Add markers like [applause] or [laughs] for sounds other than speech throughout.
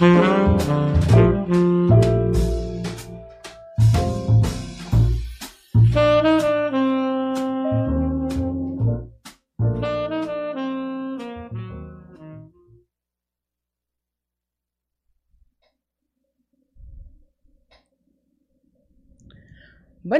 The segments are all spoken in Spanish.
Mm-hmm.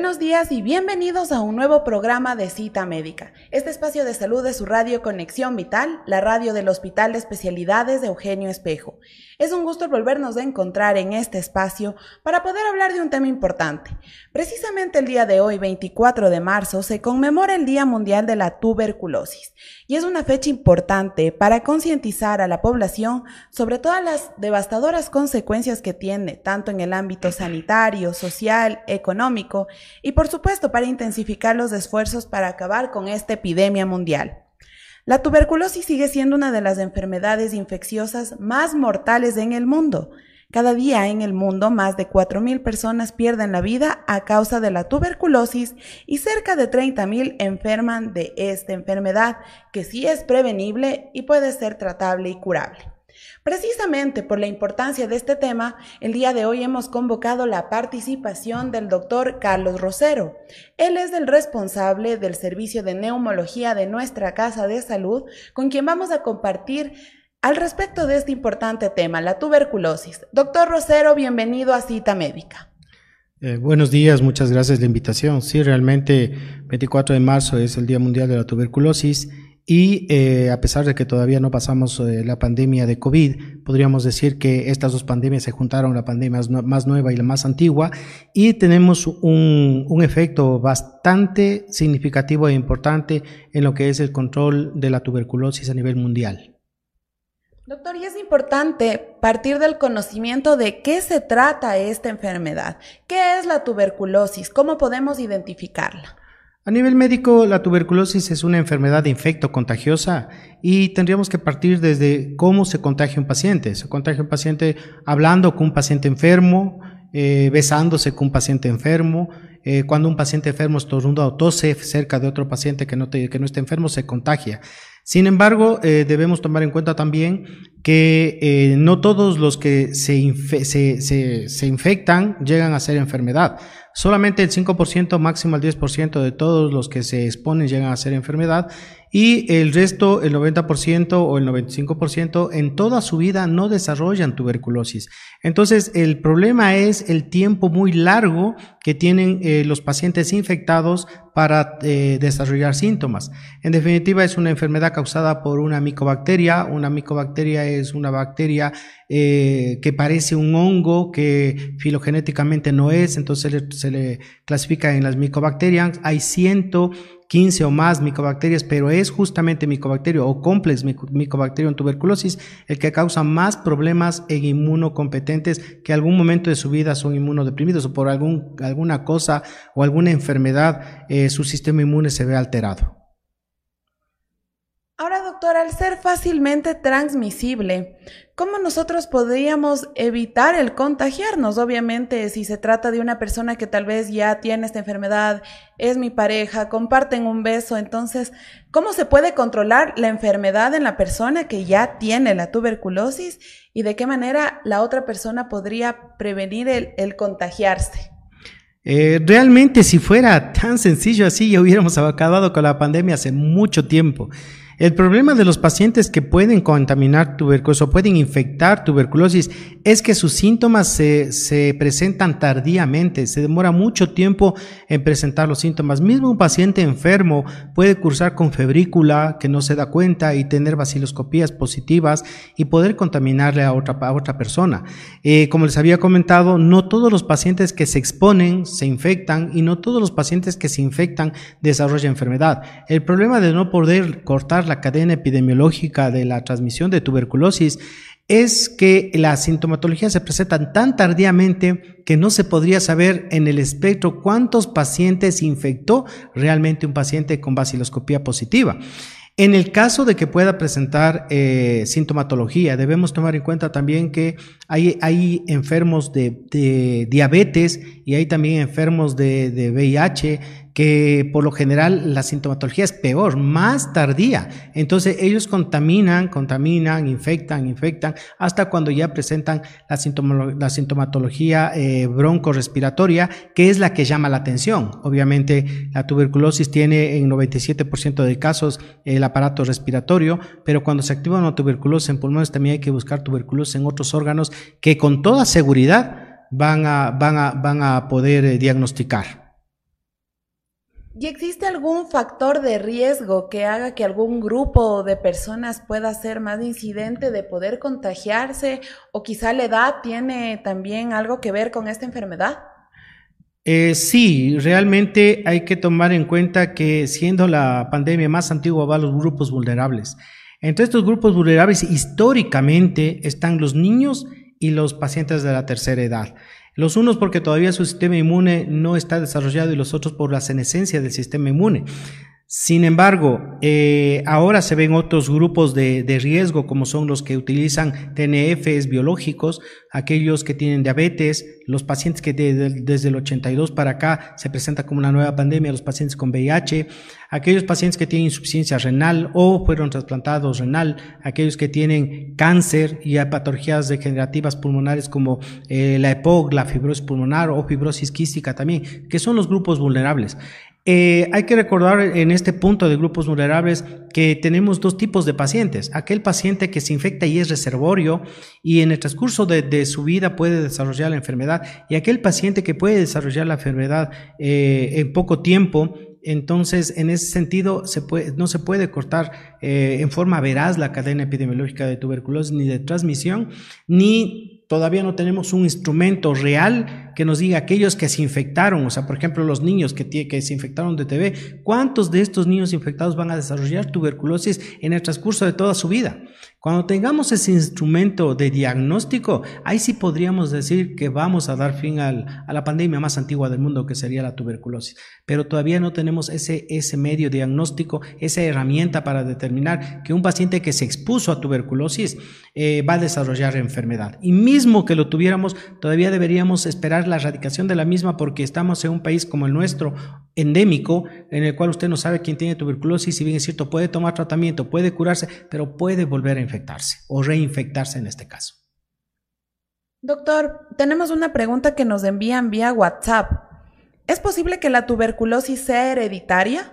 Buenos días y bienvenidos a un nuevo programa de Cita Médica. Este espacio de salud es su radio Conexión Vital, la radio del Hospital de Especialidades de Eugenio Espejo. Es un gusto volvernos a encontrar en este espacio para poder hablar de un tema importante. Precisamente el día de hoy, 24 de marzo, se conmemora el Día Mundial de la Tuberculosis y es una fecha importante para concientizar a la población sobre todas las devastadoras consecuencias que tiene, tanto en el ámbito sanitario, social, económico y por supuesto para intensificar los esfuerzos para acabar con esta epidemia mundial. La tuberculosis sigue siendo una de las enfermedades infecciosas más mortales en el mundo. Cada día en el mundo más de 4.000 personas pierden la vida a causa de la tuberculosis y cerca de 30.000 enferman de esta enfermedad, que sí es prevenible y puede ser tratable y curable. Precisamente por la importancia de este tema, el día de hoy hemos convocado la participación del doctor Carlos Rosero. Él es el responsable del servicio de neumología de nuestra Casa de Salud, con quien vamos a compartir al respecto de este importante tema, la tuberculosis. Doctor Rosero, bienvenido a Cita Médica. Eh, buenos días, muchas gracias por la invitación. Sí, realmente 24 de marzo es el Día Mundial de la Tuberculosis y eh, a pesar de que todavía no pasamos eh, la pandemia de COVID, podríamos decir que estas dos pandemias se juntaron, la pandemia más nueva y la más antigua, y tenemos un, un, efecto bastante significativo e importante en lo que es el control de la tuberculosis a nivel mundial. Doctor, y es importante partir del conocimiento de qué se trata esta enfermedad, qué es la tuberculosis, cómo podemos identificarla. A nivel médico, la tuberculosis es una enfermedad infecto contagiosa y tendríamos que partir desde cómo se contagia un paciente. Se contagia un paciente hablando con un paciente enfermo, eh, besándose con un paciente enfermo. Eh, cuando un paciente enfermo estornuda o tose cerca de otro paciente que no, no esté enfermo, se contagia. Sin embargo, eh, debemos tomar en cuenta también que no todos los que se, se infectan llegan a ser enfermedad. Solamente el 5%, máximo el 10% de todos los que se exponen llegan a ser enfermedad y el resto, el 90% o el 95%, en toda su vida no desarrollan tuberculosis. Entonces, el problema es el tiempo muy largo que tienen eh, los pacientes infectados para eh, desarrollar síntomas. En definitiva, es una enfermedad causada por una micobacteria. Una micobacteria es una bacteria eh, que parece un hongo que filogenéticamente no es, entonces se le, se le clasifica en las micobacterias. Hay ciento 15 o más micobacterias, pero es justamente micobacterio o complex micobacterium tuberculosis el que causa más problemas en inmunocompetentes que algún momento de su vida son inmunodeprimidos o por algún, alguna cosa o alguna enfermedad eh, su sistema inmune se ve alterado. Al ser fácilmente transmisible, ¿cómo nosotros podríamos evitar el contagiarnos? Obviamente, si se trata de una persona que tal vez ya tiene esta enfermedad, es mi pareja, comparten un beso, entonces, ¿cómo se puede controlar la enfermedad en la persona que ya tiene la tuberculosis y de qué manera la otra persona podría prevenir el, contagiarse? Eh, realmente si fuera tan sencillo así ya hubiéramos [laughs] acabado con la pandemia hace mucho tiempo. El problema de los pacientes que pueden contaminar tuberculosis o pueden infectar tuberculosis es que sus síntomas se, se, presentan tardíamente, se demora mucho tiempo en presentar los síntomas. Mismo un paciente enfermo puede cursar con febrícula que no se da cuenta y tener vaciloscopías positivas y poder contaminarle a otra, a otra persona. Eh, como les había comentado, no todos los pacientes que se exponen se infectan y no todos los pacientes que se infectan desarrollan enfermedad. El problema de no poder cortar la cadena epidemiológica de la transmisión de tuberculosis es que las sintomatologías se presentan tan tardíamente que no se podría saber en el espectro cuántos pacientes infectó realmente un paciente con baciloscopía positiva. En el caso de que pueda presentar eh, sintomatología, debemos tomar en cuenta también que hay, hay enfermos de, diabetes y hay también enfermos de, de VIH que por lo general la sintomatología es peor, más tardía. Entonces ellos contaminan, contaminan, infectan, infectan, hasta cuando ya presentan la, sintomatología eh, broncorespiratoria, que es la que llama la atención. Obviamente la tuberculosis tiene en 97% de casos el aparato respiratorio, pero cuando se activa una tuberculosis en pulmones también hay que buscar tuberculosis en otros órganos que con toda seguridad van a, poder eh, diagnosticar. ¿Y existe algún factor de riesgo que haga que algún grupo de personas pueda ser más incidente de poder contagiarse o quizá la edad tiene también algo que ver con esta enfermedad? Eh, sí, realmente hay que tomar en cuenta que siendo la pandemia más antigua va a los grupos vulnerables. Entre estos grupos vulnerables históricamente están los niños y los pacientes de la tercera edad. Los unos porque todavía su sistema inmune no está desarrollado y los otros por la senescencia del sistema inmune. Sin embargo, eh, ahora se ven otros grupos de, riesgo, como son los que utilizan TNFs biológicos, aquellos que tienen diabetes, los pacientes que desde el 82 para acá se presenta como una nueva pandemia, los pacientes con VIH, aquellos pacientes que tienen insuficiencia renal o fueron trasplantados renal, aquellos que tienen cáncer y patologías degenerativas pulmonares como eh, la EPOC, la fibrosis pulmonar o fibrosis quística también, que son los grupos vulnerables. Eh, hay que recordar en este punto de grupos vulnerables que tenemos dos tipos de pacientes. Aquel paciente que se infecta y es reservorio y en el transcurso de, su vida puede desarrollar la enfermedad y aquel paciente que puede desarrollar la enfermedad eh, en poco tiempo. Entonces, en ese sentido, no se puede cortar eh, en forma veraz la cadena epidemiológica de tuberculosis ni de transmisión, ni todavía no tenemos un instrumento real que nos diga aquellos que se infectaron, o sea, por ejemplo, los niños que, que se infectaron de TB, ¿cuántos de estos niños infectados van a desarrollar tuberculosis en el transcurso de toda su vida? Cuando tengamos ese instrumento de diagnóstico, ahí sí podríamos decir que vamos a dar fin a la pandemia más antigua del mundo, que sería la tuberculosis. Pero todavía no tenemos ese, ese medio diagnóstico, esa herramienta para determinar que un paciente que se expuso a tuberculosis eh, va a desarrollar enfermedad. Y mismo que lo tuviéramos, todavía deberíamos esperar la erradicación de la misma porque estamos en un país como el nuestro, endémico, en el cual usted no sabe quién tiene tuberculosis, si bien es cierto, puede tomar tratamiento, puede curarse, pero puede volver a infectarse o reinfectarse en este caso. Doctor, tenemos una pregunta que nos envían vía WhatsApp. ¿Es posible que la tuberculosis sea hereditaria?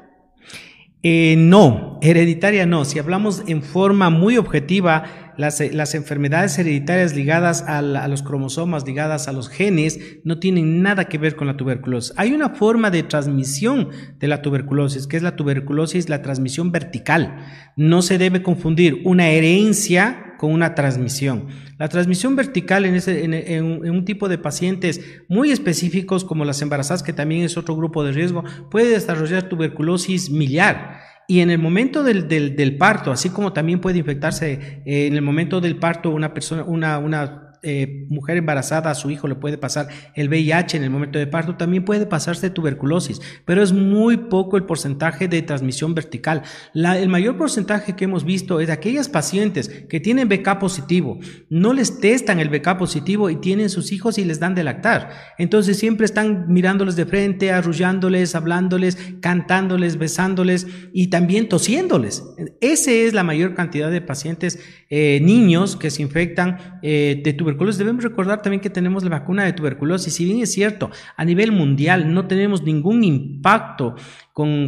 Eh, no, hereditaria no. Si hablamos en forma muy objetiva, las, las enfermedades hereditarias ligadas a, los cromosomas, ligadas a los genes, no tienen nada que ver con la tuberculosis. Hay una forma de transmisión de la tuberculosis, que es la tuberculosis, la transmisión vertical. No se debe confundir una herencia con una transmisión. La transmisión vertical en, ese, en, un tipo de pacientes muy específicos como las embarazadas, que también es otro grupo de riesgo, puede desarrollar tuberculosis miliar. Y en el momento del, del, parto, así como también puede infectarse eh, en el momento del parto una persona, una, una eh, mujer embarazada a su hijo le puede pasar el VIH en el momento de parto, también puede pasarse tuberculosis, pero es muy poco el porcentaje de transmisión vertical. el mayor porcentaje que hemos visto es de aquellas pacientes que tienen BK positivo, no les testan el BK positivo y tienen sus hijos y les dan de lactar. Entonces siempre están mirándoles de frente, arrullándoles, hablándoles, cantándoles, besándoles y también tosiéndoles. Esa es la mayor cantidad de pacientes eh, niños que se infectan eh, de tuberculosis Debemos recordar también que tenemos la vacuna de tuberculosis. Si bien es cierto, a nivel mundial no tenemos ningún impacto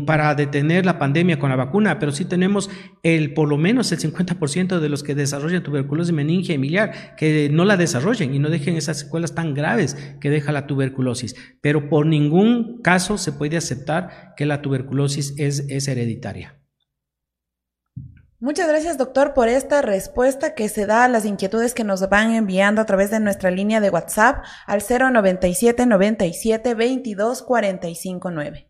para detener la pandemia con la vacuna, pero sí tenemos el, por lo menos el 50% de los que desarrollan tuberculosis meningia y miliar que no la desarrollen y no dejen esas secuelas tan graves que deja la tuberculosis. Pero por ningún caso se puede aceptar que la tuberculosis es hereditaria. Muchas gracias, doctor, por esta respuesta que se da a las inquietudes que nos van enviando a través de nuestra línea de WhatsApp al 097 97 22 45 9.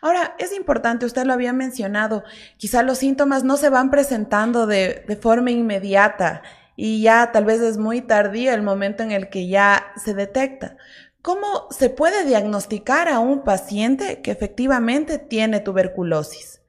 Ahora, es importante, usted lo había mencionado, quizá los síntomas no se van presentando de, de forma inmediata y ya tal vez es muy tardío el momento en el que ya se detecta. ¿Cómo se puede diagnosticar a un paciente que efectivamente tiene tuberculosis?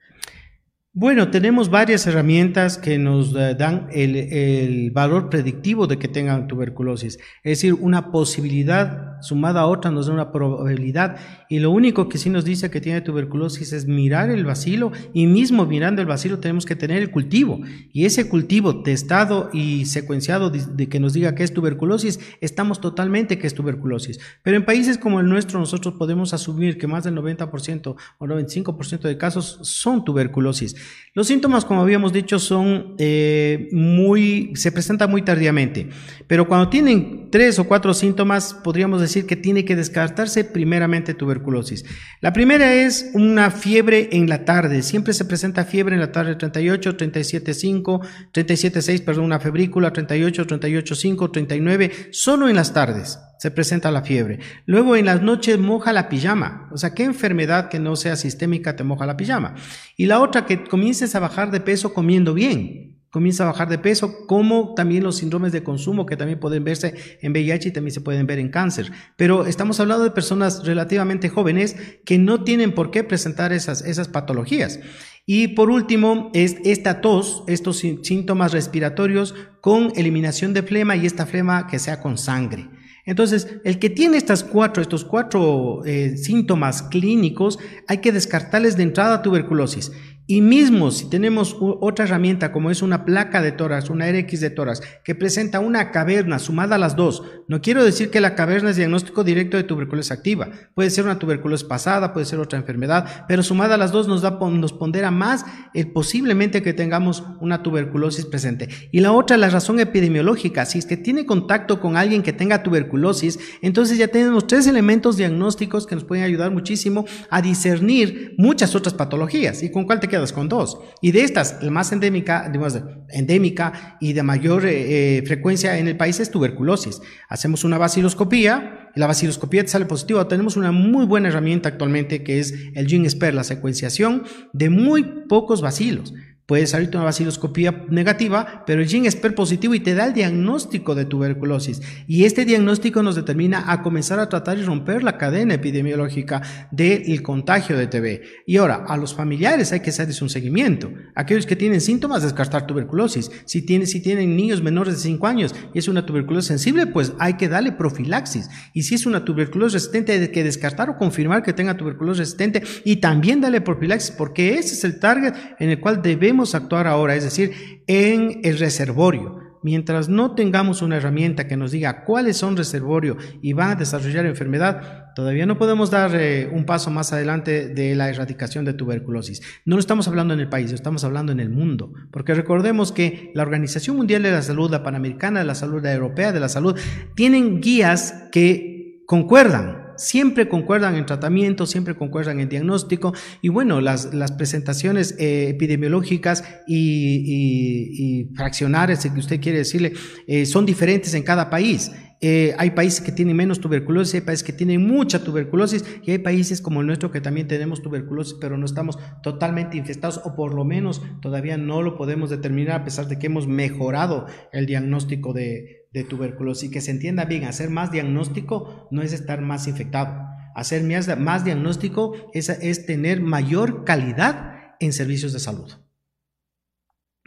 Bueno, tenemos varias herramientas que nos eh, dan el, valor predictivo de que tengan tuberculosis. Es decir, una posibilidad sumada a otra nos da una probabilidad. Y lo único que sí nos dice que tiene tuberculosis es mirar el vacilo y mismo mirando el vacilo tenemos que tener el cultivo. Y ese cultivo testado y secuenciado de, que nos diga que es tuberculosis, estamos totalmente que es tuberculosis. Pero en países como el nuestro nosotros podemos asumir que más del 90% o 95% de casos son tuberculosis. Los síntomas, como habíamos dicho, son eh, muy, se presentan muy tardíamente, pero cuando tienen tres o cuatro síntomas, podríamos decir que tiene que descartarse primeramente tuberculosis. La primera es una fiebre en la tarde, siempre se presenta fiebre en la tarde 38, 37,5, 37,6, perdón, una febrícula 38, 38,5, 39, solo en las tardes se presenta la fiebre. Luego en las noches moja la pijama. O sea, ¿qué enfermedad que no sea sistémica te moja la pijama? Y la otra, que comiences a bajar de peso comiendo bien. Comienza a bajar de peso, como también los síndromes de consumo que también pueden verse en VIH y también se pueden ver en cáncer. Pero estamos hablando de personas relativamente jóvenes que no tienen por qué presentar esas, esas patologías. Y por último, es esta tos, estos síntomas respiratorios con eliminación de flema y esta flema que sea con sangre. Entonces, el que tiene estas cuatro, estos cuatro eh, síntomas clínicos, hay que descartarles de entrada tuberculosis. Y mismo si tenemos otra herramienta como es una placa de tórax, una RX de tórax, que presenta una caverna sumada a las dos, no quiero decir que la caverna es diagnóstico directo de tuberculosis activa. Puede ser una tuberculosis pasada, puede ser otra enfermedad, pero sumada a las dos nos, da, nos pondera más el posiblemente que tengamos una tuberculosis presente. Y la otra, la razón epidemiológica. Si es que tiene contacto con alguien que tenga tuberculosis, entonces ya tenemos tres elementos diagnósticos que nos pueden ayudar muchísimo a discernir muchas otras patologías. ¿Y con cuál te quedas con dos. Y de estas, la más endémica, digamos, endémica y de mayor eh, eh, frecuencia en el país es tuberculosis. Hacemos una vaciloscopía, y la vaciloscopía te sale positiva. Tenemos una muy buena herramienta actualmente que es el GeneSPER, la secuenciación de muy pocos vacilos. Puede salir una vaciloscopía negativa, pero el gene es per positivo y te da el diagnóstico de tuberculosis. Y este diagnóstico nos determina a comenzar a tratar y romper la cadena epidemiológica del contagio de TB. Y ahora, a los familiares hay que hacerles un seguimiento. Aquellos que tienen síntomas, descartar tuberculosis. Si, tiene, si tienen niños menores de 5 años y es una tuberculosis sensible, pues hay que darle profilaxis. Y si es una tuberculosis resistente, hay que descartar o confirmar que tenga tuberculosis resistente y también darle profilaxis, porque ese es el target en el cual debemos actuar ahora, es decir, en el reservorio. Mientras no tengamos una herramienta que nos diga cuáles son reservorio y van a desarrollar enfermedad, todavía no podemos dar eh, un paso más adelante de la erradicación de tuberculosis. No lo estamos hablando en el país, estamos hablando en el mundo, porque recordemos que la Organización Mundial de la Salud, la Panamericana de la Salud, la Europea de la Salud, tienen guías que concuerdan siempre concuerdan en tratamiento, siempre concuerdan en diagnóstico y bueno, las, las presentaciones eh, epidemiológicas y, fraccionarias, si usted quiere decirle, eh, son diferentes en cada país. Eh, hay países que tienen menos tuberculosis, hay países que tienen mucha tuberculosis y hay países como el nuestro que también tenemos tuberculosis, pero no estamos totalmente infestados o por lo menos todavía no lo podemos determinar a pesar de que hemos mejorado el diagnóstico de, de tuberculosis. Y que se entienda bien, hacer más diagnóstico no es estar más infectado. Hacer más, diagnóstico es, es tener mayor calidad en servicios de salud.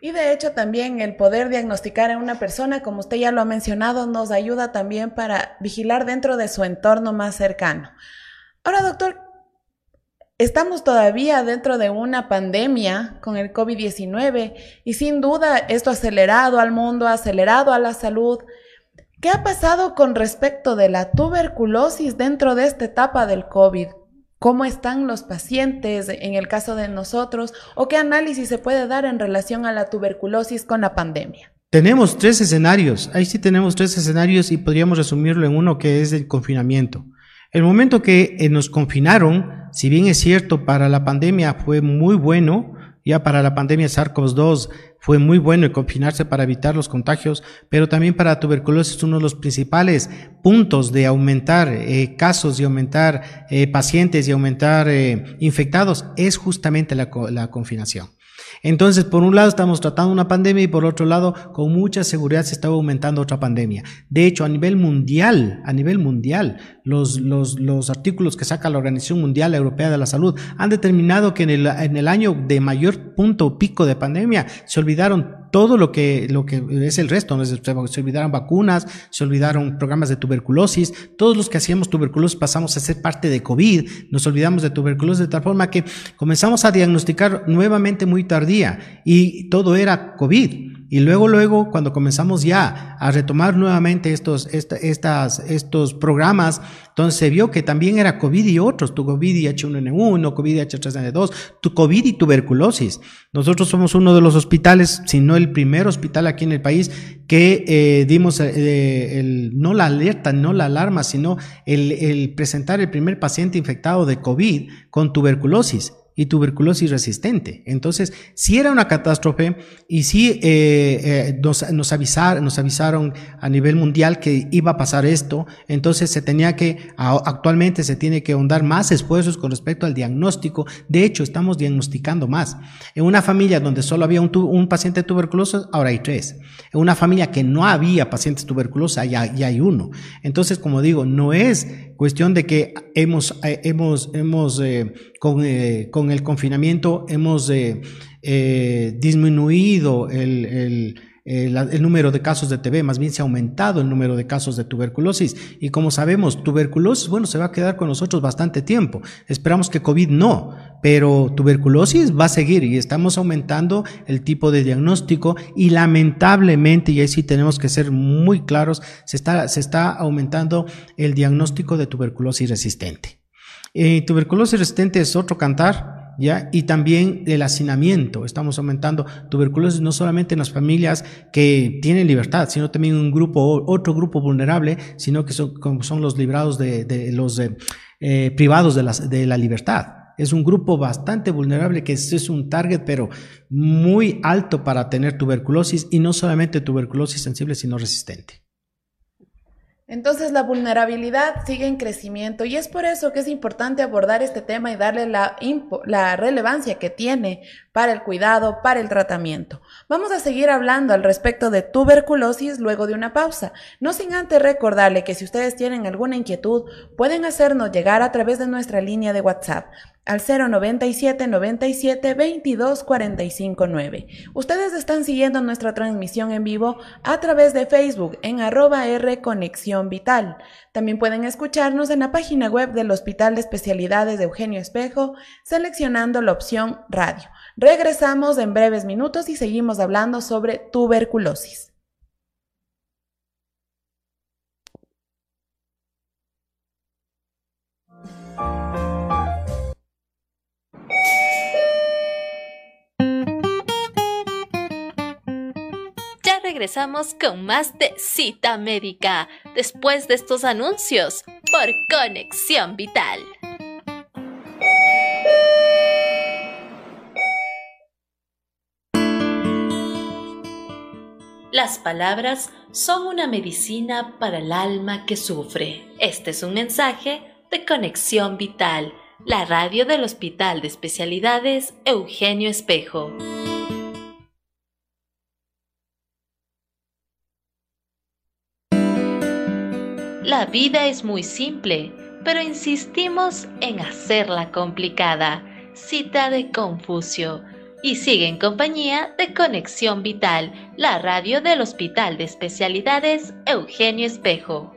Y de hecho también el poder diagnosticar en una persona, como usted ya lo ha mencionado, nos ayuda también para vigilar dentro de su entorno más cercano. Ahora, doctor, estamos todavía dentro de una pandemia con el COVID-19 y sin duda esto ha acelerado al mundo, ha acelerado a la salud. ¿Qué ha pasado con respecto de la tuberculosis dentro de esta etapa del COVID? ¿Cómo están los pacientes en el caso de nosotros? ¿O qué análisis se puede dar en relación a la tuberculosis con la pandemia? Tenemos tres escenarios. Ahí sí tenemos tres escenarios y podríamos resumirlo en uno que es el confinamiento. El momento que eh, nos confinaron, si bien es cierto para la pandemia fue muy bueno, Ya para la pandemia SARS-CoV-2 fue muy bueno confinarse para evitar los contagios, pero también para tuberculosis uno de los principales puntos de aumentar eh, casos y aumentar eh, pacientes y aumentar eh, infectados es justamente la confinación. Entonces, por un lado estamos tratando una pandemia y por otro lado, con mucha seguridad se está aumentando otra pandemia. De hecho, a nivel mundial, a nivel mundial, los, los, los artículos que saca la Organización Mundial Europea de la Salud han determinado que en el, en el año de mayor punto pico de pandemia se olvidaron todo lo que, lo que es el resto. Se olvidaron vacunas, se olvidaron programas de tuberculosis. Todos los que hacíamos tuberculosis pasamos a ser parte de COVID. Nos olvidamos de tuberculosis de tal forma que comenzamos a diagnosticar nuevamente muy tardía y todo era COVID. Y luego, luego, cuando comenzamos ya a retomar nuevamente estos, estas, estos programas, entonces se vio que también era COVID y otros, tu COVID y H1N1, COVID y H3N2, tu COVID y tuberculosis. Nosotros somos uno de los hospitales, si no el primer hospital aquí en el país, que eh, dimos eh, el, no la alerta, no la alarma, sino el, el presentar el primer paciente infectado de COVID con tuberculosis y tuberculosis resistente. Entonces, si era una catástrofe y sí eh, eh, nos, nos, avisar, nos avisaron a nivel mundial que iba a pasar esto, entonces se tenía que, actualmente se tiene que ahondar más esfuerzos con respecto al diagnóstico. De hecho, estamos diagnosticando más. En una familia donde solo había un, un paciente tuberculoso, ahora hay tres. En una familia que no había pacientes tuberculosos, ya, ya hay uno. Entonces, como digo, no es cuestión de que hemos, eh, hemos, hemos eh, con, eh, con, el confinamiento, hemos disminuido el, el eh, el número de casos de TB, más bien se ha aumentado el número de casos de tuberculosis. Y como sabemos, tuberculosis, bueno, se va a quedar con nosotros bastante tiempo. Esperamos que COVID no, pero tuberculosis va a seguir y estamos aumentando el tipo de diagnóstico y lamentablemente, y ahí sí tenemos que ser muy claros, se está, se está aumentando el diagnóstico de tuberculosis resistente. Eh, tuberculosis resistente es otro cantar ¿ya? Y también el hacinamiento. Estamos aumentando tuberculosis no solamente en las familias que tienen libertad, sino también un grupo, otro grupo vulnerable, sino que son, son los librados de, los eh, privados de, de la libertad. Es un grupo bastante vulnerable que es un target, pero muy alto para tener tuberculosis y no solamente tuberculosis sensible, sino resistente. Entonces la vulnerabilidad sigue en crecimiento y es por eso que es importante abordar este tema y darle la, la, relevancia que tiene para el cuidado, para el tratamiento. Vamos a seguir hablando al respecto de tuberculosis luego de una pausa, no sin antes recordarle que si ustedes tienen alguna inquietud pueden hacernos llegar a través de nuestra línea de WhatsApp al 097 97 22 45 9. Ustedes están siguiendo nuestra transmisión en vivo a través de Facebook en arroba R Conexión Vital. También pueden escucharnos en la página web del Hospital de Especialidades de Eugenio Espejo seleccionando la opción radio. Regresamos en breves minutos y seguimos hablando sobre tuberculosis. regresamos con más de cita médica después de estos anuncios por Conexión Vital. Las palabras son una medicina para el alma que sufre. Este es un mensaje de Conexión Vital, la radio del Hospital de Especialidades Eugenio Espejo. La vida es muy simple, pero insistimos en hacerla complicada. Cita de Confucio. Y sigue en compañía de Conexión Vital, la radio del Hospital de Especialidades Eugenio Espejo.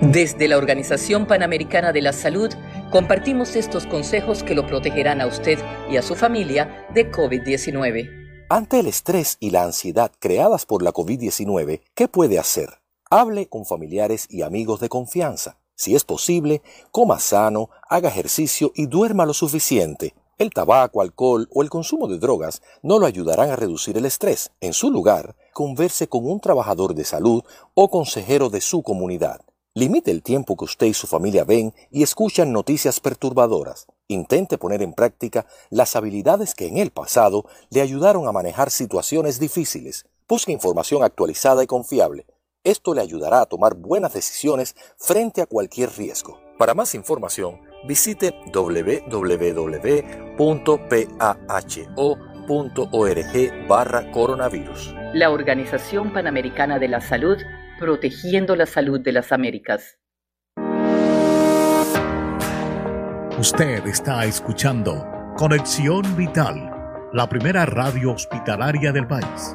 Desde la Organización Panamericana de la Salud, compartimos estos consejos que lo protegerán a usted y a su familia de COVID-19. Ante el estrés y la ansiedad creadas por la COVID-19, ¿qué puede hacer? Hable con familiares y amigos de confianza. Si es posible, coma sano, haga ejercicio y duerma lo suficiente. El tabaco, alcohol o el consumo de drogas no lo ayudarán a reducir el estrés. En su lugar, converse con un trabajador de salud o consejero de su comunidad. Limite el tiempo que usted y su familia ven y escuchan noticias perturbadoras. Intente poner en práctica las habilidades que en el pasado le ayudaron a manejar situaciones difíciles. Busque información actualizada y confiable. Esto le ayudará a tomar buenas decisiones frente a cualquier riesgo. Para más información, visite www.paho.org barra coronavirus. La Organización Panamericana de la Salud, protegiendo la salud de las Américas. Usted está escuchando Conexión Vital, la primera radio hospitalaria del país.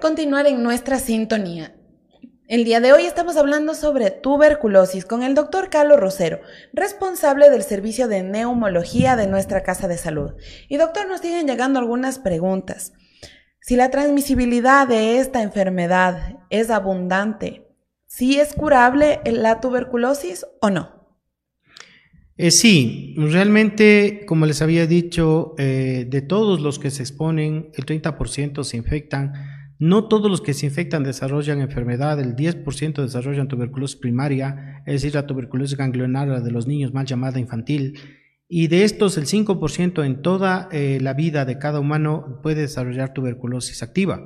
Continuar en nuestra sintonía. El día de hoy estamos hablando sobre tuberculosis con el doctor Carlos Rosero, responsable del servicio de neumología de nuestra casa de salud. Y doctor, nos siguen llegando algunas preguntas. Si la transmisibilidad de esta enfermedad es abundante, ¿sí es curable la tuberculosis o no? Eh, sí, realmente, como les había dicho, eh, de todos los que se exponen, el 30% se infectan no todos los que se infectan desarrollan enfermedad, el 10% desarrollan tuberculosis primaria, es decir, la tuberculosis ganglionar de los niños, mal llamada infantil, y de estos el 5% en toda eh, la vida de cada humano puede desarrollar tuberculosis activa,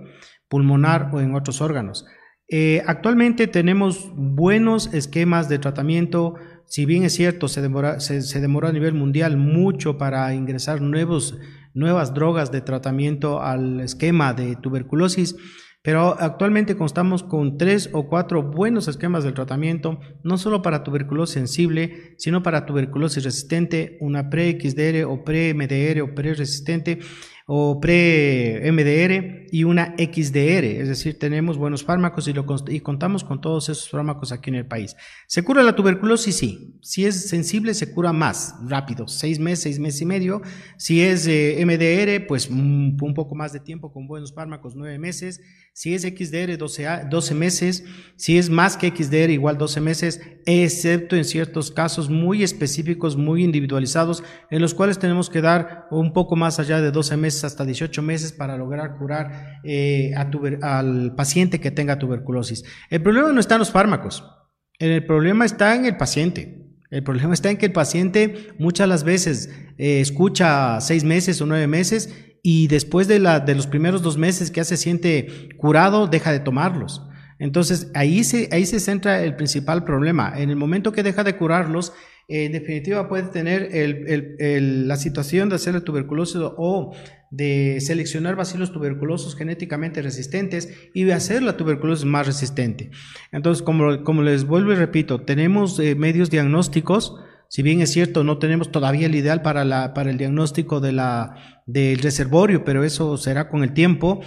pulmonar o en otros órganos. Eh, actualmente tenemos buenos esquemas de tratamiento, si bien es cierto, se, demora, se demoró a nivel mundial mucho para ingresar nuevos nuevas drogas de tratamiento al esquema de tuberculosis, pero actualmente contamos con tres o cuatro buenos esquemas de tratamiento, no solo para tuberculosis sensible, sino para tuberculosis resistente, una pre-XDR o pre-MDR o pre-resistente o pre-MDR y una XDR, es decir, tenemos buenos fármacos y, lo, y contamos con todos esos fármacos aquí en el país. ¿Se cura la tuberculosis? Sí. Si es sensible, se cura más rápido, seis meses, seis meses y medio. Si es eh, MDR, pues un, un poco más de tiempo con buenos fármacos, nueve meses. Si es XDR, 12, 12 meses. Si es más que XDR, igual 12 meses, excepto en ciertos casos muy específicos, muy individualizados, en los cuales tenemos que dar un poco más allá de 12 meses hasta 18 meses para lograr curar eh, al paciente que tenga tuberculosis. El problema no está en los fármacos, el problema está en el paciente. El problema está en que el paciente muchas las veces eh, escucha seis meses o nueve meses y después de, los primeros dos meses que ya se siente curado, deja de tomarlos. Entonces ahí ahí se centra el principal problema. En el momento que deja de curarlos, en definitiva puede tener la situación de hacer tuberculosis o de seleccionar bacilos tuberculosos genéticamente resistentes y de hacer la tuberculosis más resistente. Entonces, como, como les vuelvo y repito, tenemos eh, medios diagnósticos, si bien es cierto, no tenemos todavía el ideal para, la, para el diagnóstico de la, del reservorio, pero eso será con el tiempo.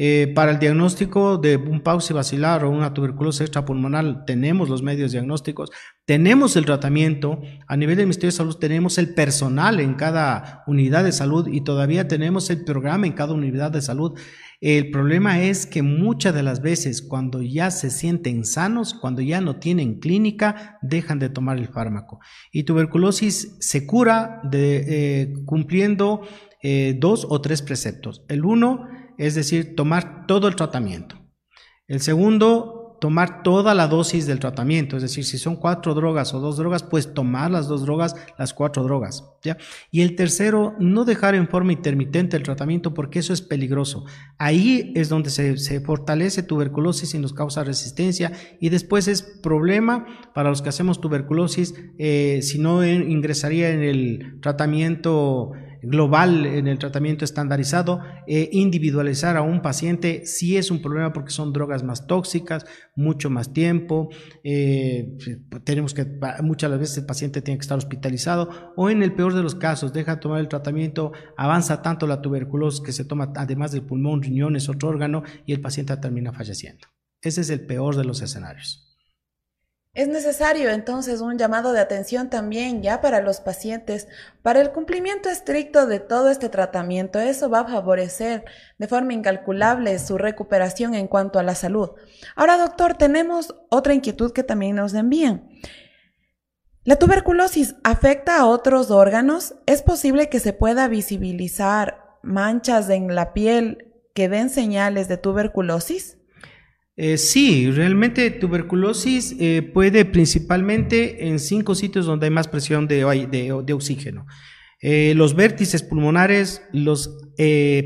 Eh, para el diagnóstico de un pausi vacilar o una tuberculosis extrapulmonar tenemos los medios diagnósticos, tenemos el tratamiento, a nivel del Ministerio de Salud tenemos el personal en cada unidad de salud y todavía tenemos el programa en cada unidad de salud. El problema es que muchas de las veces cuando ya se sienten sanos, cuando ya no tienen clínica, dejan de tomar el fármaco. Y tuberculosis se cura de, eh, cumpliendo eh, dos o tres preceptos. El uno es decir, tomar todo el tratamiento. El segundo, tomar toda la dosis del tratamiento, es decir, si son cuatro drogas o dos drogas, pues tomar las dos drogas, las cuatro drogas. ¿ya? Y el tercero, no dejar en forma intermitente el tratamiento porque eso es peligroso. Ahí es donde se, fortalece tuberculosis y nos causa resistencia y después es problema para los que hacemos tuberculosis eh, si no ingresaría en el tratamiento global en el tratamiento estandarizado, e individualizar a un paciente si es un problema porque son drogas más tóxicas, mucho más tiempo, eh, tenemos que, muchas veces el paciente tiene que estar hospitalizado o en el peor de los casos, deja de tomar el tratamiento, avanza tanto la tuberculosis que se toma además del pulmón, riñones, otro órgano y el paciente termina falleciendo. Ese es el peor de los escenarios. Es necesario entonces un llamado de atención también ya para los pacientes, para el cumplimiento estricto de todo este tratamiento. Eso va a favorecer de forma incalculable su recuperación en cuanto a la salud. Ahora, doctor, tenemos otra inquietud que también nos envían. ¿La tuberculosis afecta a otros órganos? ¿Es posible que se pueda visibilizar manchas en la piel que den señales de tuberculosis? Eh, sí, realmente tuberculosis eh, puede principalmente en cinco sitios donde hay más presión de, de, oxígeno. Eh, los vértices pulmonares, los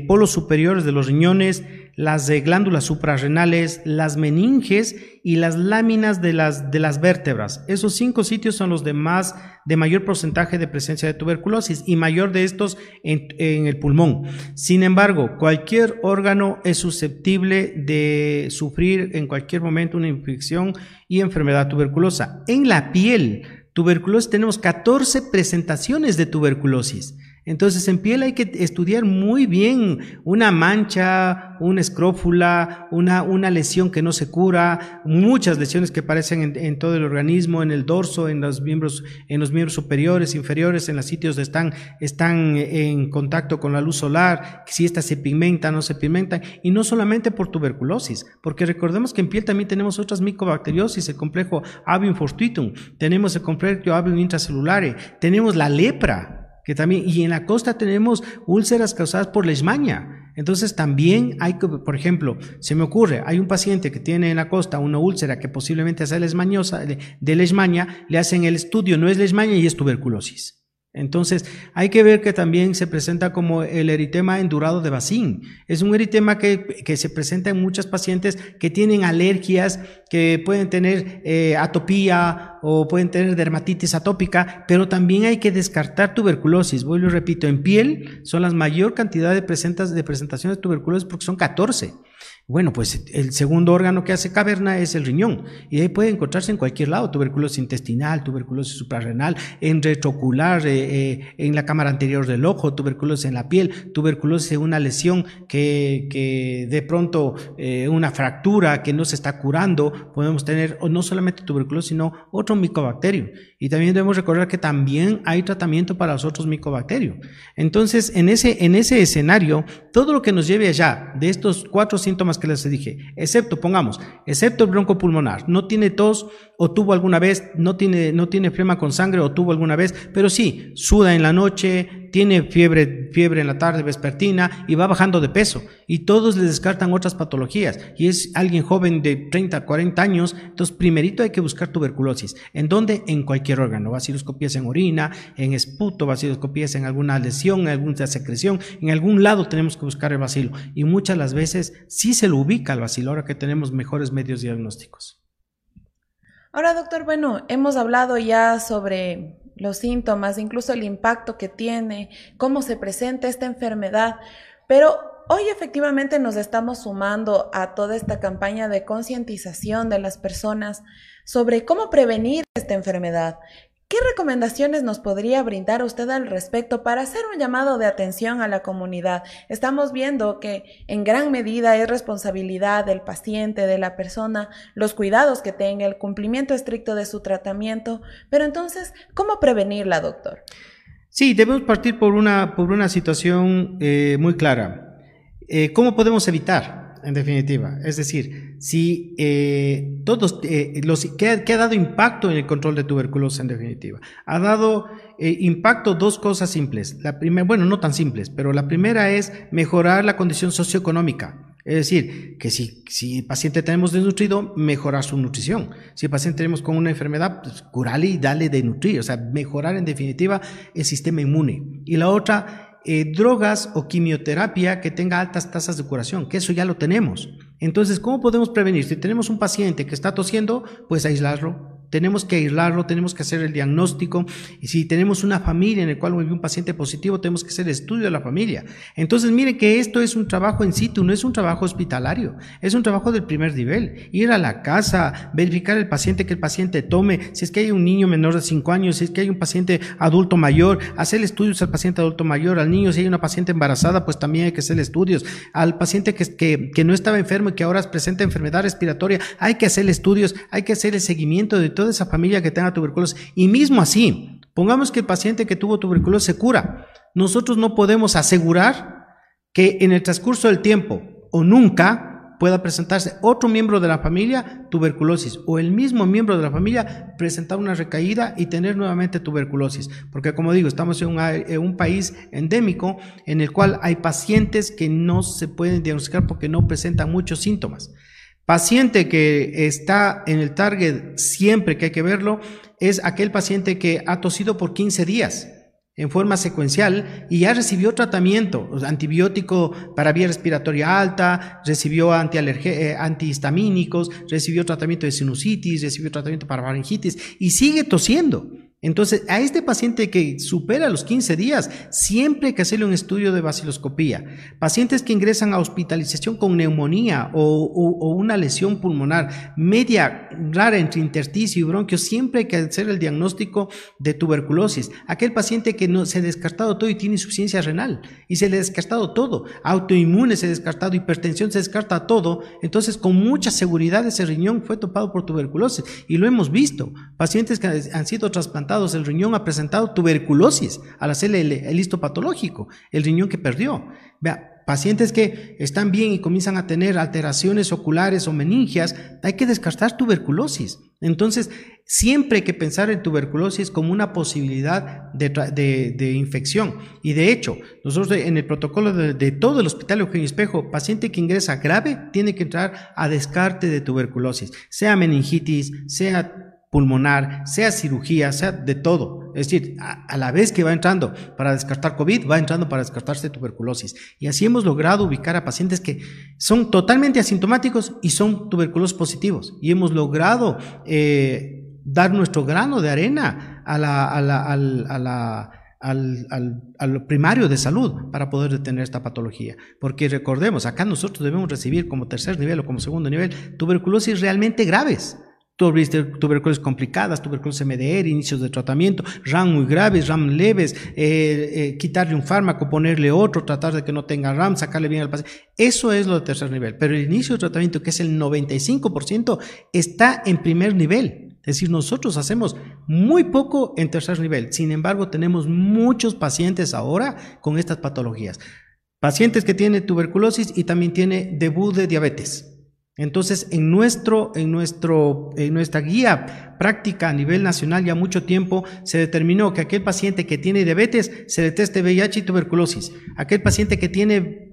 polos superiores de los riñones, las glándulas suprarrenales, las meninges y las láminas de las, de las vértebras. Esos cinco sitios son los de más, de mayor porcentaje de presencia de tuberculosis y mayor de estos en, en el pulmón. Sin embargo, cualquier órgano es susceptible de sufrir en cualquier momento una infección y enfermedad tuberculosa. En la piel, tuberculosis tenemos 14 presentaciones de tuberculosis. Entonces en piel hay que estudiar muy bien una mancha, una escrófula, una, una lesión que no se cura, muchas lesiones que aparecen en, todo el organismo, en el dorso, en los miembros, en los miembros superiores, inferiores, en los sitios donde están, están en contacto con la luz solar, si esta se pigmenta, no se pigmenta, y no solamente por tuberculosis, porque recordemos que en piel también tenemos otras micobacteriosis, el complejo avium fortuitum, tenemos el complejo avium intracelulare, tenemos la lepra, que también, y en la costa tenemos úlceras causadas por leishmania. Entonces también hay que, por ejemplo, se me ocurre, hay un paciente que tiene en la costa una úlcera que posiblemente sea leishmaniosa, de, leishmania, le hacen el estudio, no es leishmania y es tuberculosis. Entonces, hay que ver que también se presenta como el eritema endurado de Bacín. Es un eritema que, se presenta en muchos pacientes que tienen alergias, que pueden tener eh, atopía o pueden tener dermatitis atópica, pero también hay que descartar tuberculosis. Vuelvo y repito, en piel son las mayor cantidad de, presentas, de presentaciones de tuberculosis porque son 14. Bueno, pues el segundo órgano que hace caverna es el riñón y ahí puede encontrarse en cualquier lado, tuberculosis intestinal, tuberculosis suprarrenal, en retroocular, eh, eh, en la cámara anterior del ojo, tuberculosis en la piel, tuberculosis en una lesión que, que de pronto eh, una fractura que no se está curando, podemos tener no solamente tuberculosis, sino otro micobacterio. Y también debemos recordar que también hay tratamiento para los otros micobacterios. Entonces, en ese, en ese escenario, todo lo que nos lleve allá de estos cuatro síntomas que les dije, excepto, pongamos, excepto el broncopulmonar, no tiene tos o tuvo alguna vez, no tiene, no tiene flema con sangre o tuvo alguna vez, pero sí, suda en la noche, tiene fiebre, fiebre en la tarde vespertina y va bajando de peso. Y todos le descartan otras patologías. Y es alguien joven de 30, 40 años, entonces primerito hay que buscar tuberculosis. ¿En dónde? En cualquier órgano. Vaciloscopías en orina, en esputo, vaciloscopías en alguna lesión, en alguna secreción, en algún lado tenemos que buscar el vacilo. Y muchas las veces sí se lo ubica el vacilo, ahora que tenemos mejores medios diagnósticos. Ahora, doctor, bueno, hemos hablado ya sobre los síntomas, incluso el impacto que tiene, cómo se presenta esta enfermedad, pero hoy efectivamente nos estamos sumando a toda esta campaña de concientización de las personas sobre cómo prevenir esta enfermedad. ¿Qué recomendaciones nos podría brindar usted al respecto para hacer un llamado de atención a la comunidad? Estamos viendo que en gran medida es responsabilidad del paciente, de la persona, los cuidados que tenga, el cumplimiento estricto de su tratamiento, pero entonces, ¿cómo prevenirla, doctor? Sí, debemos partir por una, por una situación eh, muy clara. Eh, ¿Cómo podemos evitar? en definitiva. Es decir, si eh, todos eh, los que ha, dado impacto en el control de tuberculosis en definitiva, ha dado impacto dos cosas simples. La primera, bueno, no tan simples, pero la primera es mejorar la condición socioeconómica. Es decir, que si, si el paciente tenemos desnutrido, mejorar su nutrición. Si el paciente tenemos con una enfermedad, pues curarle y darle de nutrir. O sea, mejorar en definitiva el sistema inmune. Y la otra eh, drogas o quimioterapia que tenga altas tasas de curación, que eso ya lo tenemos. Entonces, ¿cómo podemos prevenir? Si tenemos un paciente que está tosiendo, pues aislarlo, tenemos que aislarlo, tenemos que hacer el diagnóstico. Y si tenemos una familia en la cual vive un paciente positivo, tenemos que hacer el estudio de la familia. Entonces, mire que esto es un trabajo en situ, no es un trabajo hospitalario, es un trabajo del primer nivel. Ir a la casa, verificar el paciente, que el paciente tome, si es que hay un niño menor de 5 años, si es que hay un paciente adulto mayor, hacer estudios al paciente adulto mayor, al niño, si hay una paciente embarazada, pues también hay que hacer estudios. Al paciente que, que, que no estaba enfermo y que ahora presenta enfermedad respiratoria, hay que hacer estudios, hay que hacer el seguimiento de toda esa familia que tenga tuberculosis. Y mismo así, pongamos que el paciente que tuvo tuberculosis se cura. Nosotros no podemos asegurar que en el transcurso del tiempo o nunca pueda presentarse otro miembro de la familia tuberculosis o el mismo miembro de la familia presentar una recaída y tener nuevamente tuberculosis. Porque como digo, estamos en, en, un país endémico en el cual hay pacientes que no se pueden diagnosticar porque no presentan muchos síntomas. Paciente que está en el target siempre que hay que verlo es aquel paciente que ha tosido por 15 días en forma secuencial y ya recibió tratamiento, antibiótico para vía respiratoria alta, recibió eh, antihistamínicos, recibió tratamiento de sinusitis, recibió tratamiento para faringitis y sigue tosiendo. Entonces, a este paciente que supera los 15 días, siempre hay que hacerle un estudio de baciloscopía. Pacientes que ingresan a hospitalización con neumonía o, una lesión pulmonar media rara entre intersticio y bronquio, siempre hay que hacer el diagnóstico de tuberculosis. Aquel paciente que no se ha descartado todo y tiene insuficiencia renal y se le ha descartado todo, autoinmune se ha descartado, hipertensión se descarta todo, entonces con mucha seguridad ese riñón fue topado por tuberculosis y lo hemos visto. Pacientes que han sido trasplantados el riñón ha presentado tuberculosis al hacerle el, histopatológico, el riñón que perdió. Vea, pacientes que están bien y comienzan a tener alteraciones oculares o meningias, hay que descartar tuberculosis. Entonces, siempre hay que pensar en tuberculosis como una posibilidad de, infección. Y de hecho, nosotros en el protocolo de, todo el hospital Eugenio Espejo, paciente que ingresa grave tiene que entrar a descarte de tuberculosis, sea meningitis, sea pulmonar, sea cirugía, sea de todo. Es decir, a, la vez que va entrando para descartar COVID, va entrando para descartarse tuberculosis. Y así hemos logrado ubicar a pacientes que son totalmente asintomáticos y son tuberculosis positivos. Y hemos logrado eh, dar nuestro grano de arena a la, a la, al, primario de salud para poder detener esta patología. Porque recordemos, acá nosotros debemos recibir como tercer nivel o como segundo nivel tuberculosis realmente graves tuberculosis complicadas, tuberculosis MDR, inicios de tratamiento, RAM muy graves, RAM leves, eh, eh, quitarle un fármaco, ponerle otro, tratar de que no tenga RAM, sacarle bien al paciente. Eso es lo de tercer nivel. Pero el inicio de tratamiento, que es el 95%, está en primer nivel. Es decir, nosotros hacemos muy poco en tercer nivel. Sin embargo, tenemos muchos pacientes ahora con estas patologías. Pacientes que tienen tuberculosis y también tiene debut de diabetes. Entonces, en, nuestro, en, nuestro, en nuestra guía práctica a nivel nacional ya mucho tiempo se determinó que aquel paciente que tiene diabetes se le teste VIH y tuberculosis. Aquel paciente que tiene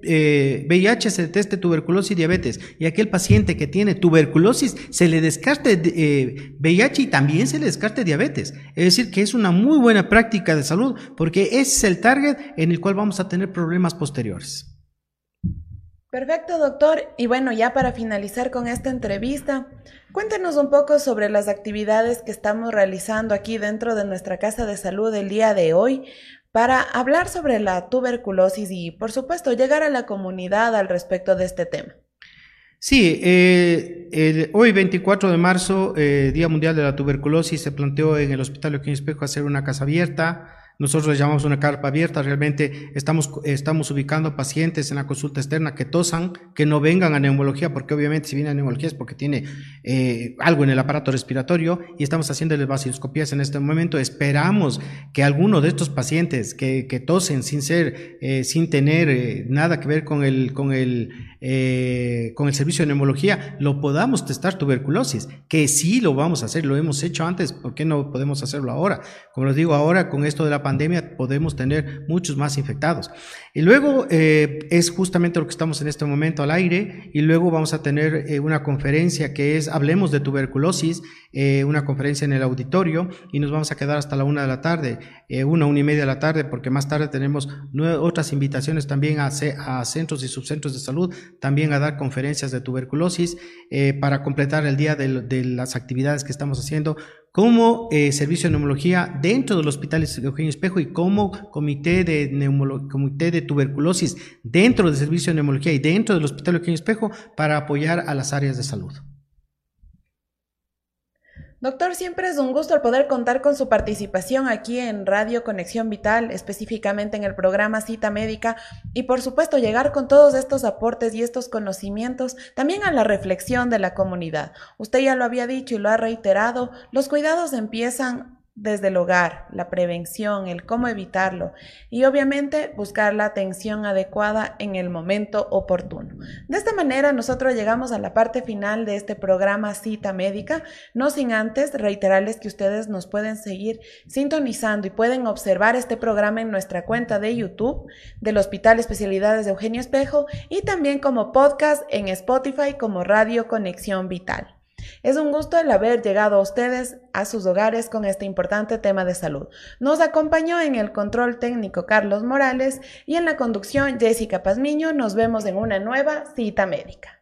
VIH eh, se le teste tuberculosis y diabetes. Y aquel paciente que tiene tuberculosis se le descarte VIH eh, y también se le descarte diabetes. Es decir, que es una muy buena práctica de salud porque ese es el target en el cual vamos a tener problemas posteriores. Perfecto, doctor. Y bueno, ya para finalizar con esta entrevista, cuéntenos un poco sobre las actividades que estamos realizando aquí dentro de nuestra casa de salud el día de hoy para hablar sobre la tuberculosis y, por supuesto, llegar a la comunidad al respecto de este tema. Sí, eh, hoy 24 de marzo, eh, Día Mundial de la Tuberculosis, se planteó en el Hospital Joaquín Espejo hacer una casa abierta nosotros le llamamos una carpa abierta, realmente estamos, estamos ubicando pacientes en la consulta externa que tosan, que no vengan a neumología, porque obviamente si viene a neumología es porque tiene eh, algo en el aparato respiratorio y estamos haciéndoles vaciloscopías en este momento. Esperamos que alguno de estos pacientes que, que tosen sin ser, eh, sin tener eh, nada que ver con el, con el, con el servicio de neumología, lo podamos testar tuberculosis, que sí lo vamos a hacer, lo hemos hecho antes, ¿por qué no podemos hacerlo ahora? Como les digo, ahora con esto de la pandemia, pandemia podemos tener muchos más infectados. Y luego eh, es justamente lo que estamos en este momento al aire y luego vamos a tener eh, una conferencia que es Hablemos de tuberculosis, eh, una conferencia en el auditorio y nos vamos a quedar hasta la una de la tarde, una, una y media de la tarde, porque más tarde tenemos otras invitaciones también a, a, centros y subcentros de salud, también a dar conferencias de tuberculosis para completar el día de, de las actividades que estamos haciendo como eh, servicio de neumología dentro del Hospital Eugenio Espejo y como comité de, comité de tuberculosis dentro del servicio de neumología y dentro del Hospital Eugenio Espejo para apoyar a las áreas de salud. Doctor, siempre es un gusto el poder contar con su participación aquí en Radio Conexión Vital, específicamente en el programa Cita Médica, y por supuesto llegar con todos estos aportes y estos conocimientos también a la reflexión de la comunidad. Usted ya lo había dicho y lo ha reiterado, los cuidados empiezan desde el hogar, la prevención, el cómo evitarlo y obviamente buscar la atención adecuada en el momento oportuno. De esta manera nosotros llegamos a la parte final de este programa Cita Médica, no sin antes reiterarles que ustedes nos pueden seguir sintonizando y pueden observar este programa en nuestra cuenta de YouTube del Hospital Especialidades de Eugenio Espejo y también como podcast en Spotify como Radio Conexión Vital. Es un gusto el haber llegado a ustedes, a sus hogares con este importante tema de salud. Nos acompañó en el control técnico Carlos Morales y en la conducción Jessica Pazmiño. Nos vemos en una nueva cita médica.